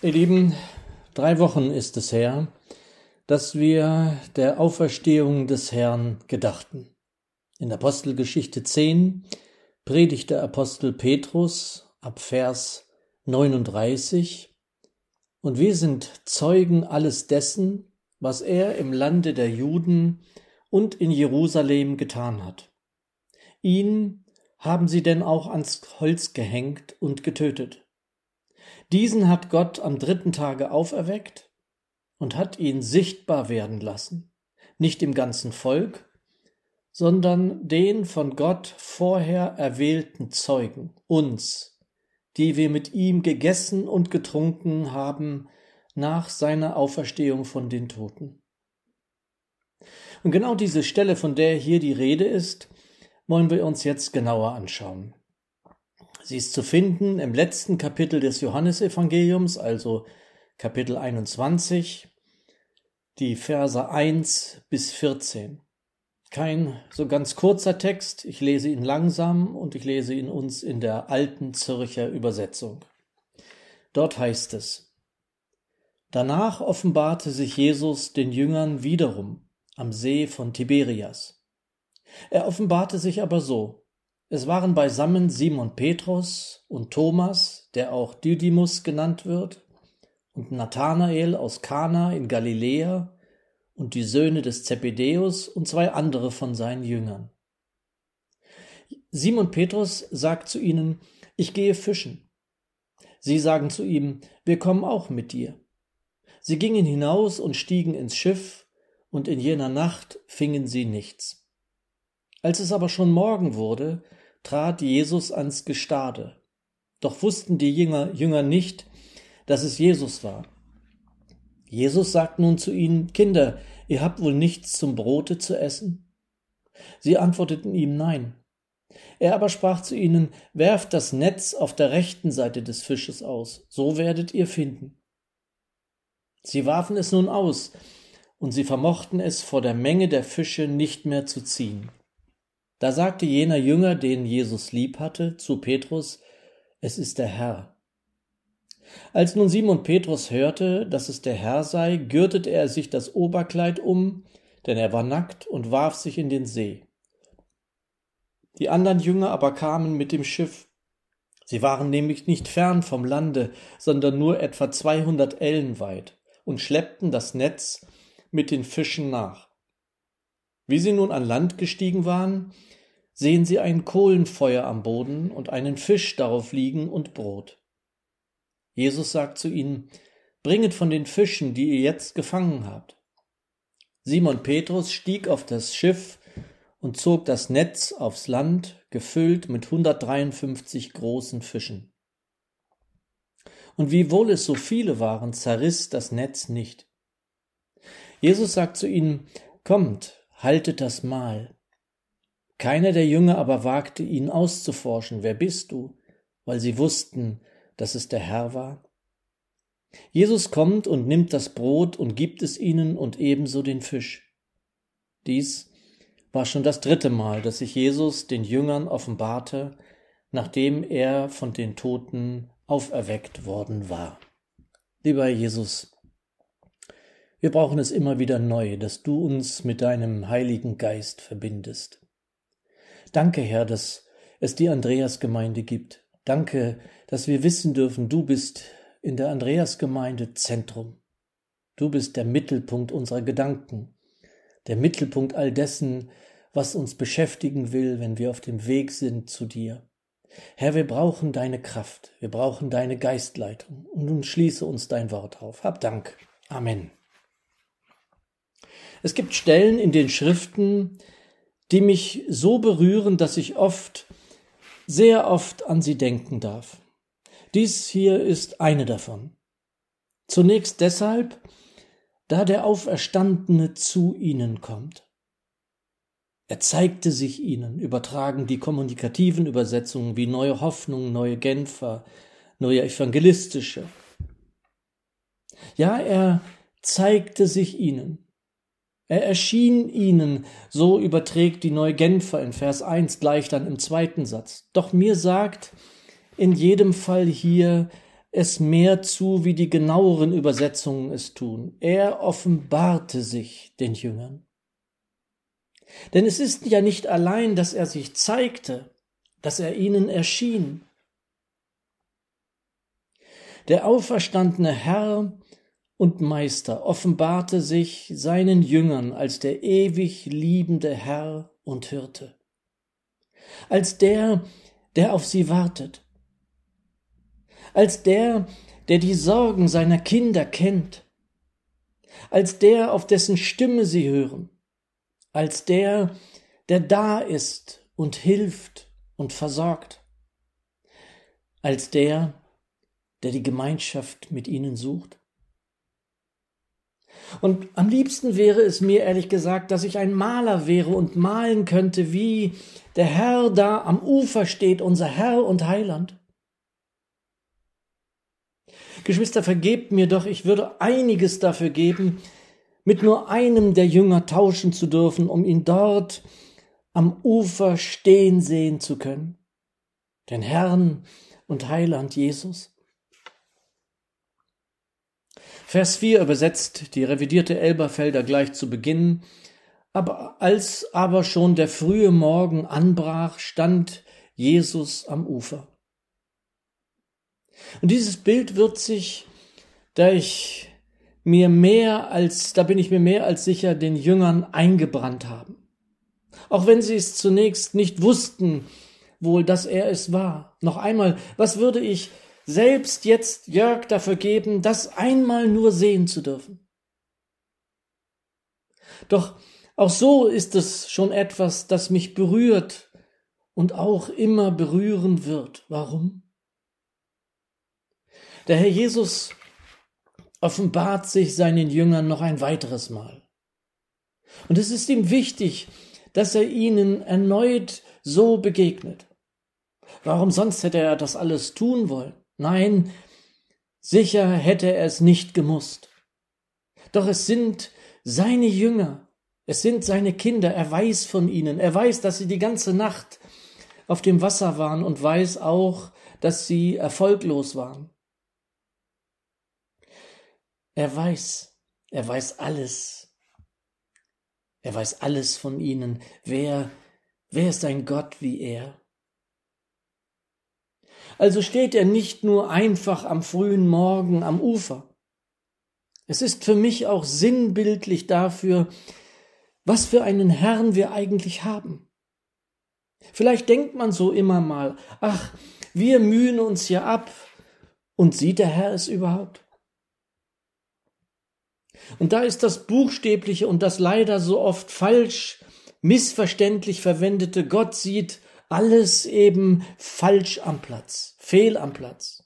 Ihr Lieben, drei Wochen ist es her, dass wir der Auferstehung des Herrn gedachten. In Apostelgeschichte 10 predigt der Apostel Petrus ab Vers 39 und wir sind Zeugen alles dessen, was er im Lande der Juden und in Jerusalem getan hat. Ihn haben sie denn auch ans Holz gehängt und getötet. Diesen hat Gott am dritten Tage auferweckt und hat ihn sichtbar werden lassen, nicht im ganzen Volk, sondern den von Gott vorher erwählten Zeugen, uns, die wir mit ihm gegessen und getrunken haben nach seiner Auferstehung von den Toten. Und genau diese Stelle, von der hier die Rede ist, wollen wir uns jetzt genauer anschauen. Sie ist zu finden im letzten Kapitel des Johannesevangeliums, also Kapitel 21, die Verse 1 bis 14. Kein so ganz kurzer Text, ich lese ihn langsam und ich lese ihn uns in der alten Zürcher Übersetzung. Dort heißt es, Danach offenbarte sich Jesus den Jüngern wiederum am See von Tiberias. Er offenbarte sich aber so, es waren beisammen Simon Petrus und Thomas, der auch Didymus genannt wird, und Nathanael aus Kana in Galiläa und die Söhne des Zebedäus und zwei andere von seinen Jüngern. Simon Petrus sagt zu ihnen, ich gehe fischen. Sie sagen zu ihm, wir kommen auch mit dir. Sie gingen hinaus und stiegen ins Schiff, und in jener Nacht fingen sie nichts. Als es aber schon Morgen wurde, trat Jesus ans Gestade. Doch wussten die Jünger, Jünger nicht, dass es Jesus war. Jesus sagt nun zu ihnen, Kinder, ihr habt wohl nichts zum Brote zu essen? Sie antworteten ihm Nein. Er aber sprach zu ihnen, werft das Netz auf der rechten Seite des Fisches aus, so werdet ihr finden. Sie warfen es nun aus, und sie vermochten es vor der Menge der Fische nicht mehr zu ziehen. Da sagte jener Jünger, den Jesus lieb hatte, zu Petrus, es ist der Herr. Als nun Simon Petrus hörte, dass es der Herr sei, gürtete er sich das Oberkleid um, denn er war nackt und warf sich in den See. Die anderen Jünger aber kamen mit dem Schiff. Sie waren nämlich nicht fern vom Lande, sondern nur etwa zweihundert Ellen weit und schleppten das Netz mit den Fischen nach. Wie sie nun an Land gestiegen waren, sehen sie ein Kohlenfeuer am Boden und einen Fisch darauf liegen und Brot. Jesus sagt zu ihnen, Bringet von den Fischen, die ihr jetzt gefangen habt. Simon Petrus stieg auf das Schiff und zog das Netz aufs Land, gefüllt mit 153 großen Fischen. Und wiewohl es so viele waren, zerriss das Netz nicht. Jesus sagt zu ihnen, Kommt, haltet das Mahl. Keiner der Jünger aber wagte ihn auszuforschen, wer bist du, weil sie wussten, dass es der Herr war. Jesus kommt und nimmt das Brot und gibt es ihnen und ebenso den Fisch. Dies war schon das dritte Mal, dass sich Jesus den Jüngern offenbarte, nachdem er von den Toten auferweckt worden war. Lieber Jesus, wir brauchen es immer wieder neu, dass du uns mit deinem Heiligen Geist verbindest. Danke, Herr, dass es die Andreasgemeinde gibt. Danke, dass wir wissen dürfen, du bist in der Andreasgemeinde Zentrum. Du bist der Mittelpunkt unserer Gedanken, der Mittelpunkt all dessen, was uns beschäftigen will, wenn wir auf dem Weg sind zu dir. Herr, wir brauchen deine Kraft, wir brauchen deine Geistleitung. Und nun schließe uns dein Wort auf. Hab Dank. Amen. Es gibt Stellen in den Schriften, die mich so berühren, dass ich oft, sehr oft an sie denken darf. Dies hier ist eine davon. Zunächst deshalb, da der Auferstandene zu ihnen kommt. Er zeigte sich ihnen, übertragen die kommunikativen Übersetzungen wie Neue Hoffnung, Neue Genfer, Neue Evangelistische. Ja, er zeigte sich ihnen. Er erschien ihnen, so überträgt die Neue Genfer in Vers 1 gleich dann im zweiten Satz. Doch mir sagt in jedem Fall hier, es mehr zu, wie die genaueren Übersetzungen es tun. Er offenbarte sich den Jüngern. Denn es ist ja nicht allein, dass er sich zeigte, dass er ihnen erschien. Der auferstandene Herr und Meister offenbarte sich seinen Jüngern als der ewig liebende Herr und Hirte, als der, der auf sie wartet, als der, der die Sorgen seiner Kinder kennt, als der, auf dessen Stimme sie hören, als der, der da ist und hilft und versorgt, als der, der die Gemeinschaft mit ihnen sucht. Und am liebsten wäre es mir ehrlich gesagt, dass ich ein Maler wäre und malen könnte, wie der Herr da am Ufer steht, unser Herr und Heiland. Geschwister, vergebt mir doch, ich würde einiges dafür geben, mit nur einem der Jünger tauschen zu dürfen, um ihn dort am Ufer stehen sehen zu können. Den Herrn und Heiland Jesus. Vers 4 übersetzt die revidierte Elberfelder gleich zu Beginn. Aber als aber schon der frühe Morgen anbrach, stand Jesus am Ufer. Und dieses Bild wird sich, da ich mir mehr als, da bin ich mir mehr als sicher, den Jüngern eingebrannt haben. Auch wenn sie es zunächst nicht wussten, wohl, dass er es war. Noch einmal, was würde ich selbst jetzt Jörg dafür geben, das einmal nur sehen zu dürfen. Doch auch so ist es schon etwas, das mich berührt und auch immer berühren wird. Warum? Der Herr Jesus offenbart sich seinen Jüngern noch ein weiteres Mal. Und es ist ihm wichtig, dass er ihnen erneut so begegnet. Warum sonst hätte er das alles tun wollen? Nein, sicher hätte er es nicht gemusst. Doch es sind seine Jünger, es sind seine Kinder, er weiß von ihnen, er weiß, dass sie die ganze Nacht auf dem Wasser waren und weiß auch, dass sie erfolglos waren. Er weiß, er weiß alles. Er weiß alles von ihnen. Wer, wer ist ein Gott wie er? Also steht er nicht nur einfach am frühen Morgen am Ufer. Es ist für mich auch sinnbildlich dafür, was für einen Herrn wir eigentlich haben. Vielleicht denkt man so immer mal, ach, wir mühen uns ja ab, und sieht der Herr es überhaupt? Und da ist das buchstäbliche und das leider so oft falsch, missverständlich verwendete Gott sieht alles eben falsch am Platz, fehl am Platz.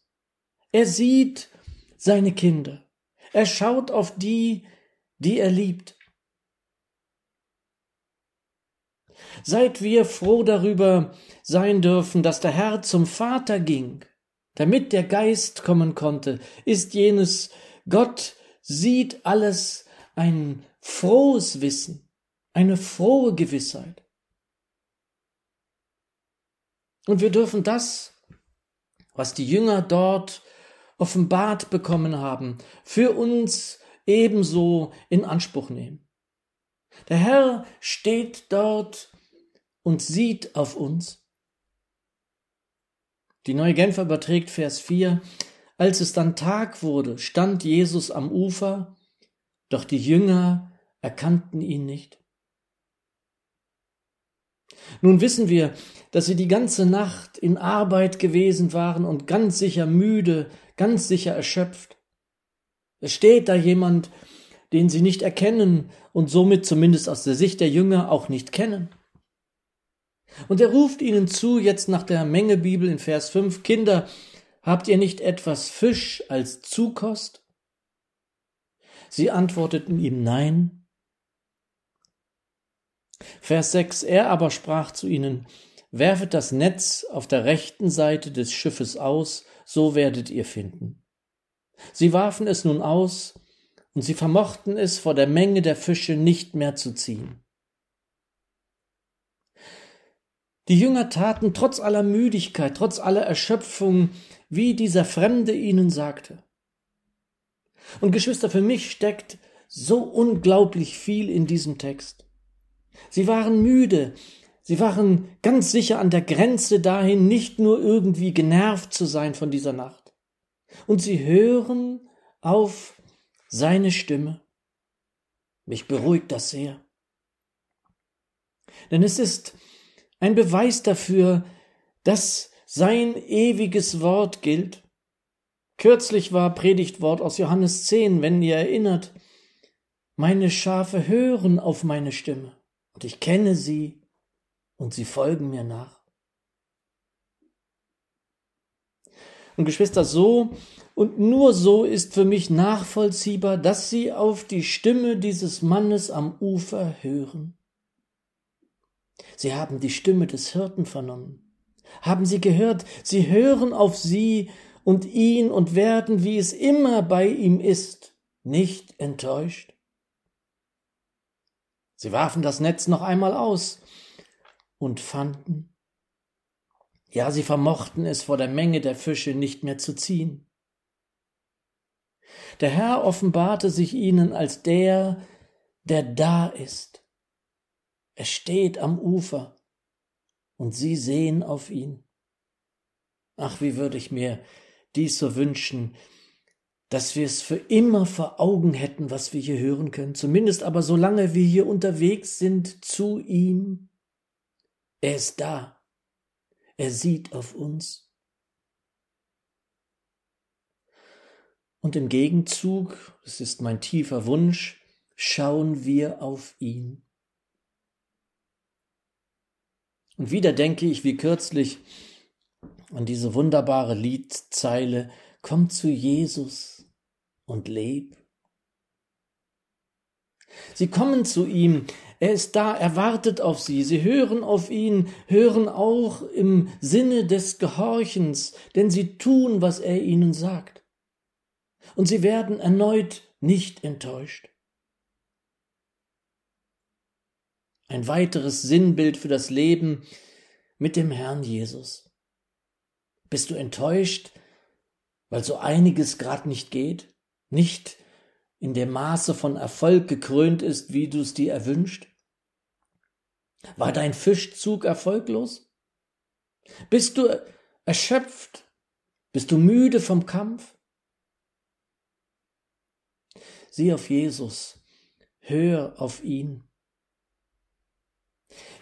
Er sieht seine Kinder. Er schaut auf die, die er liebt. Seid wir froh darüber sein dürfen, dass der Herr zum Vater ging, damit der Geist kommen konnte, ist jenes Gott sieht alles ein frohes Wissen, eine frohe Gewissheit. Und wir dürfen das, was die Jünger dort offenbart bekommen haben, für uns ebenso in Anspruch nehmen. Der Herr steht dort und sieht auf uns. Die neue Genfer überträgt Vers 4. Als es dann Tag wurde, stand Jesus am Ufer, doch die Jünger erkannten ihn nicht. Nun wissen wir, dass sie die ganze Nacht in Arbeit gewesen waren und ganz sicher müde, ganz sicher erschöpft. Es steht da jemand, den sie nicht erkennen und somit zumindest aus der Sicht der Jünger auch nicht kennen. Und er ruft ihnen zu, jetzt nach der Menge Bibel in Vers 5, Kinder, habt ihr nicht etwas Fisch als Zukost? Sie antworteten ihm Nein. Vers 6 Er aber sprach zu ihnen, Werfet das Netz auf der rechten Seite des Schiffes aus, so werdet ihr finden. Sie warfen es nun aus, und sie vermochten es vor der Menge der Fische nicht mehr zu ziehen. Die Jünger taten trotz aller Müdigkeit, trotz aller Erschöpfung wie dieser Fremde ihnen sagte. Und Geschwister, für mich steckt so unglaublich viel in diesem Text. Sie waren müde, sie waren ganz sicher an der Grenze dahin, nicht nur irgendwie genervt zu sein von dieser Nacht. Und sie hören auf seine Stimme. Mich beruhigt das sehr. Denn es ist ein Beweis dafür, dass sein ewiges Wort gilt. Kürzlich war Predigtwort aus Johannes 10, wenn ihr erinnert, meine Schafe hören auf meine Stimme, und ich kenne sie, und sie folgen mir nach. Und Geschwister, so und nur so ist für mich nachvollziehbar, dass sie auf die Stimme dieses Mannes am Ufer hören. Sie haben die Stimme des Hirten vernommen. Haben sie gehört, sie hören auf sie und ihn und werden, wie es immer bei ihm ist, nicht enttäuscht. Sie warfen das Netz noch einmal aus und fanden. Ja, sie vermochten es vor der Menge der Fische nicht mehr zu ziehen. Der Herr offenbarte sich ihnen als der, der da ist. Er steht am Ufer und sie sehen auf ihn. Ach, wie würde ich mir dies so wünschen, dass wir es für immer vor Augen hätten, was wir hier hören können, zumindest aber solange wir hier unterwegs sind zu ihm. Er ist da. Er sieht auf uns. Und im Gegenzug, es ist mein tiefer Wunsch, schauen wir auf ihn. Und wieder denke ich, wie kürzlich, an diese wunderbare Liedzeile, komm zu Jesus und leb. Sie kommen zu ihm, er ist da, er wartet auf sie, sie hören auf ihn, hören auch im Sinne des Gehorchens, denn sie tun, was er ihnen sagt und sie werden erneut nicht enttäuscht. Ein weiteres Sinnbild für das Leben mit dem Herrn Jesus. Bist du enttäuscht, weil so einiges gerade nicht geht, nicht in dem Maße von Erfolg gekrönt ist, wie du es dir erwünscht? War dein Fischzug erfolglos? Bist du erschöpft? Bist du müde vom Kampf? Sieh auf Jesus, hör auf ihn.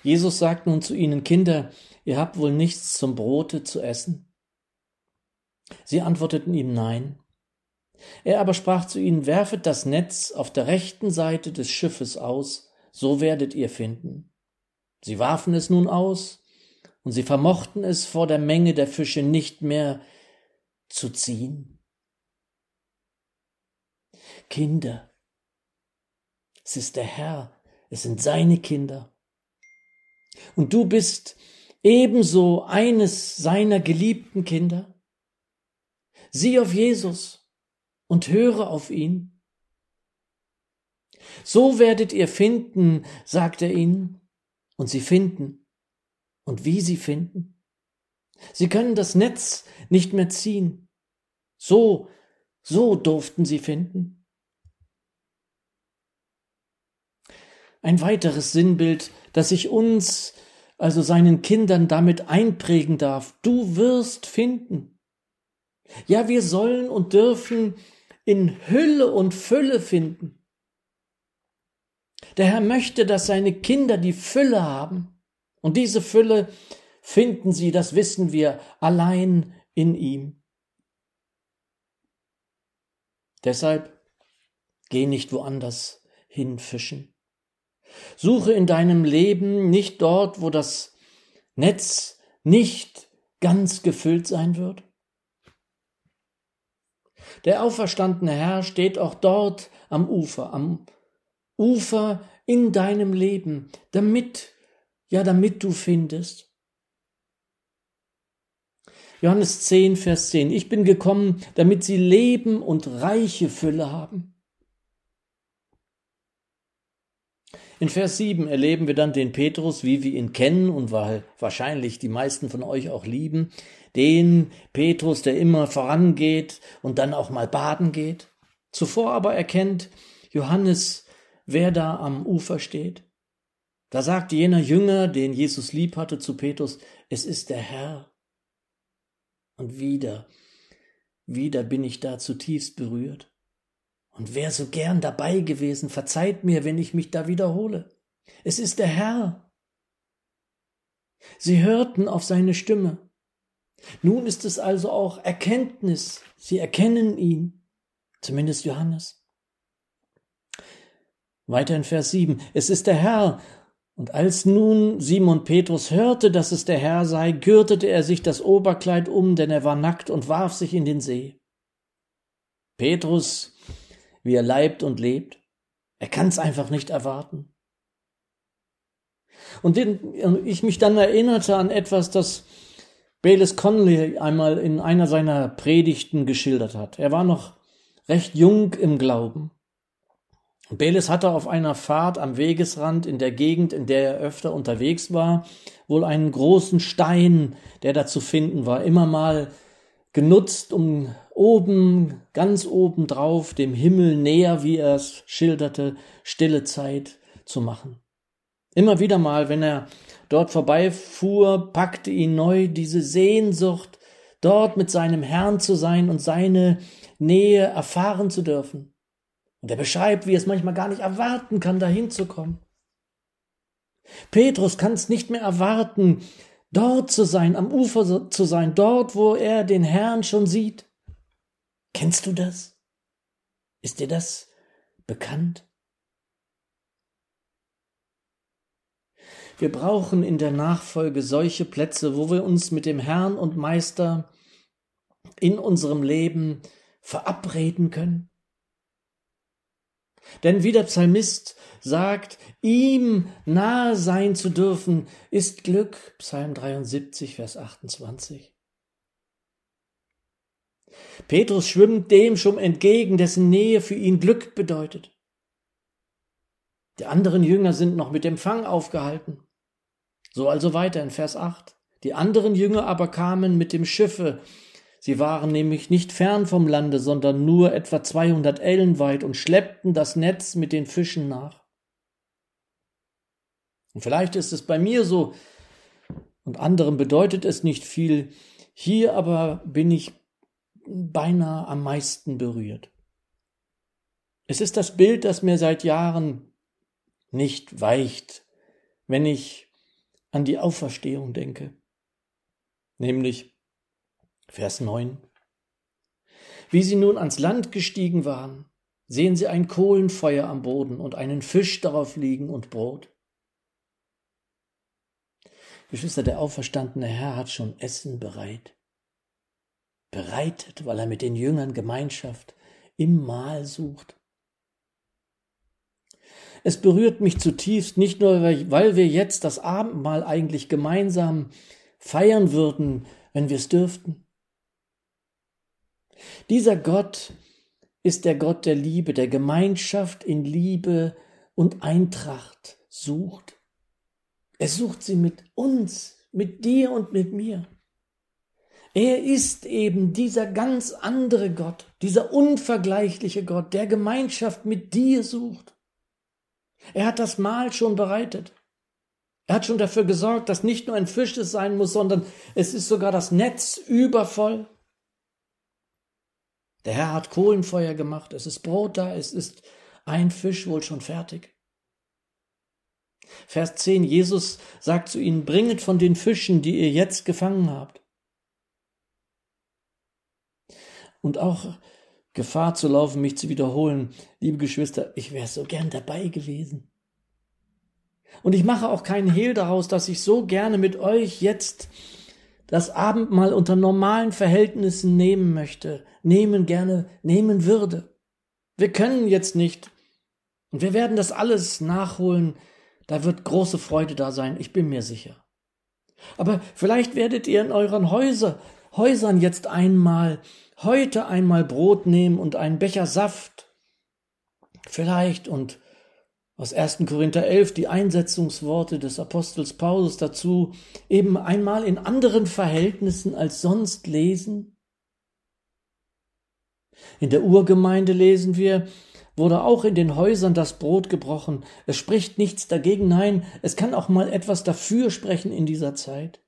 Jesus sagt nun zu ihnen, Kinder, ihr habt wohl nichts zum Brote zu essen? Sie antworteten ihm Nein. Er aber sprach zu ihnen, werfet das Netz auf der rechten Seite des Schiffes aus, so werdet ihr finden. Sie warfen es nun aus, und sie vermochten es vor der Menge der Fische nicht mehr zu ziehen. Kinder. Es ist der Herr, es sind seine Kinder. Und du bist ebenso eines seiner geliebten Kinder. Sieh auf Jesus und höre auf ihn. So werdet ihr finden, sagt er ihnen, und sie finden. Und wie sie finden? Sie können das Netz nicht mehr ziehen. So, so durften sie finden. ein weiteres Sinnbild, das sich uns, also seinen Kindern damit einprägen darf. Du wirst finden. Ja, wir sollen und dürfen in Hülle und Fülle finden. Der Herr möchte, dass seine Kinder die Fülle haben. Und diese Fülle finden sie, das wissen wir, allein in ihm. Deshalb geh nicht woanders hinfischen. Suche in deinem Leben nicht dort, wo das Netz nicht ganz gefüllt sein wird. Der auferstandene Herr steht auch dort am Ufer, am Ufer in deinem Leben, damit, ja, damit du findest. Johannes 10, Vers 10. Ich bin gekommen, damit sie Leben und reiche Fülle haben. In Vers 7 erleben wir dann den Petrus, wie wir ihn kennen und weil wahrscheinlich die meisten von euch auch lieben, den Petrus, der immer vorangeht und dann auch mal baden geht. Zuvor aber erkennt Johannes, wer da am Ufer steht. Da sagt jener Jünger, den Jesus lieb hatte, zu Petrus, es ist der Herr. Und wieder, wieder bin ich da zutiefst berührt und wär so gern dabei gewesen, verzeiht mir, wenn ich mich da wiederhole. Es ist der Herr. Sie hörten auf seine Stimme. Nun ist es also auch Erkenntnis. Sie erkennen ihn, zumindest Johannes. Weiter in Vers 7. Es ist der Herr. Und als nun Simon Petrus hörte, dass es der Herr sei, gürtete er sich das Oberkleid um, denn er war nackt und warf sich in den See. Petrus wie er leibt und lebt. Er kann es einfach nicht erwarten. Und ich mich dann erinnerte an etwas, das Bayless Conley einmal in einer seiner Predigten geschildert hat. Er war noch recht jung im Glauben. Bayless hatte auf einer Fahrt am Wegesrand in der Gegend, in der er öfter unterwegs war, wohl einen großen Stein, der da zu finden war, immer mal genutzt, um oben, ganz oben drauf, dem Himmel näher, wie er es schilderte, stille Zeit zu machen. Immer wieder mal, wenn er dort vorbeifuhr, packte ihn neu diese Sehnsucht, dort mit seinem Herrn zu sein und seine Nähe erfahren zu dürfen. Und er beschreibt, wie es manchmal gar nicht erwarten kann, dahin zu kommen. Petrus kann es nicht mehr erwarten, dort zu sein, am Ufer zu sein, dort, wo er den Herrn schon sieht. Kennst du das? Ist dir das bekannt? Wir brauchen in der Nachfolge solche Plätze, wo wir uns mit dem Herrn und Meister in unserem Leben verabreden können. Denn wie der Psalmist sagt, ihm nahe sein zu dürfen, ist Glück, Psalm 73, Vers 28. Petrus schwimmt dem schon entgegen, dessen Nähe für ihn Glück bedeutet. Die anderen Jünger sind noch mit dem Fang aufgehalten. So also weiter in Vers 8. Die anderen Jünger aber kamen mit dem Schiffe. Sie waren nämlich nicht fern vom Lande, sondern nur etwa 200 Ellen weit und schleppten das Netz mit den Fischen nach. Und vielleicht ist es bei mir so, und anderen bedeutet es nicht viel. Hier aber bin ich beinahe am meisten berührt. Es ist das Bild, das mir seit Jahren nicht weicht, wenn ich an die Auferstehung denke. Nämlich Vers 9. Wie sie nun ans Land gestiegen waren, sehen sie ein Kohlenfeuer am Boden und einen Fisch darauf liegen und Brot. Geschwister, der auferstandene Herr hat schon Essen bereit bereitet, weil er mit den Jüngern Gemeinschaft im Mahl sucht. Es berührt mich zutiefst, nicht nur, weil wir jetzt das Abendmahl eigentlich gemeinsam feiern würden, wenn wir es dürften. Dieser Gott ist der Gott der Liebe, der Gemeinschaft in Liebe und Eintracht sucht. Er sucht sie mit uns, mit dir und mit mir. Er ist eben dieser ganz andere Gott, dieser unvergleichliche Gott, der Gemeinschaft mit dir sucht. Er hat das Mahl schon bereitet. Er hat schon dafür gesorgt, dass nicht nur ein Fisch es sein muss, sondern es ist sogar das Netz übervoll. Der Herr hat Kohlenfeuer gemacht, es ist Brot da, es ist ein Fisch wohl schon fertig. Vers 10, Jesus sagt zu ihnen, bringet von den Fischen, die ihr jetzt gefangen habt. Und auch Gefahr zu laufen, mich zu wiederholen. Liebe Geschwister, ich wäre so gern dabei gewesen. Und ich mache auch keinen Hehl daraus, dass ich so gerne mit euch jetzt das Abendmahl unter normalen Verhältnissen nehmen möchte, nehmen gerne, nehmen würde. Wir können jetzt nicht. Und wir werden das alles nachholen. Da wird große Freude da sein, ich bin mir sicher. Aber vielleicht werdet ihr in euren Häuser, Häusern jetzt einmal heute einmal Brot nehmen und einen Becher Saft, vielleicht und aus 1. Korinther 11 die Einsetzungsworte des Apostels Paulus dazu eben einmal in anderen Verhältnissen als sonst lesen? In der Urgemeinde lesen wir, wurde auch in den Häusern das Brot gebrochen. Es spricht nichts dagegen, nein, es kann auch mal etwas dafür sprechen in dieser Zeit.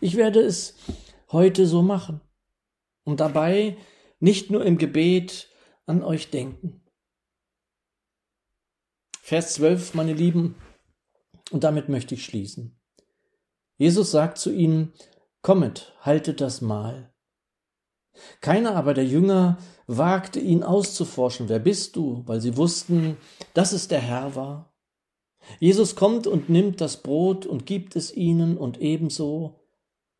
Ich werde es heute so machen und dabei nicht nur im Gebet an euch denken. Vers 12, meine Lieben, und damit möchte ich schließen. Jesus sagt zu ihnen, Kommet, haltet das Mahl. Keiner aber der Jünger wagte ihn auszuforschen, wer bist du, weil sie wussten, dass es der Herr war. Jesus kommt und nimmt das Brot und gibt es ihnen und ebenso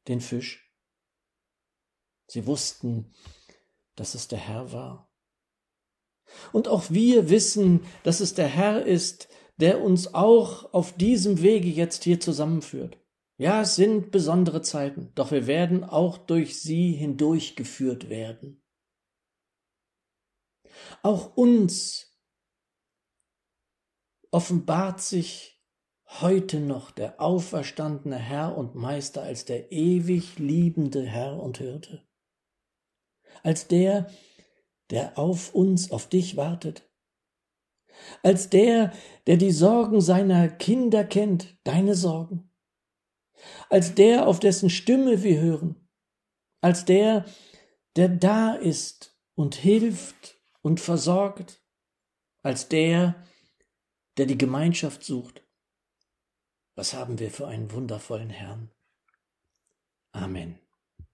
den Fisch. Sie wussten, dass es der Herr war. Und auch wir wissen, dass es der Herr ist, der uns auch auf diesem Wege jetzt hier zusammenführt. Ja, es sind besondere Zeiten, doch wir werden auch durch sie hindurchgeführt werden. Auch uns offenbart sich heute noch der auferstandene Herr und Meister als der ewig liebende Herr und Hirte, als der, der auf uns, auf dich wartet, als der, der die Sorgen seiner Kinder kennt, deine Sorgen, als der, auf dessen Stimme wir hören, als der, der da ist und hilft und versorgt, als der, der die Gemeinschaft sucht. Was haben wir für einen wundervollen Herrn. Amen.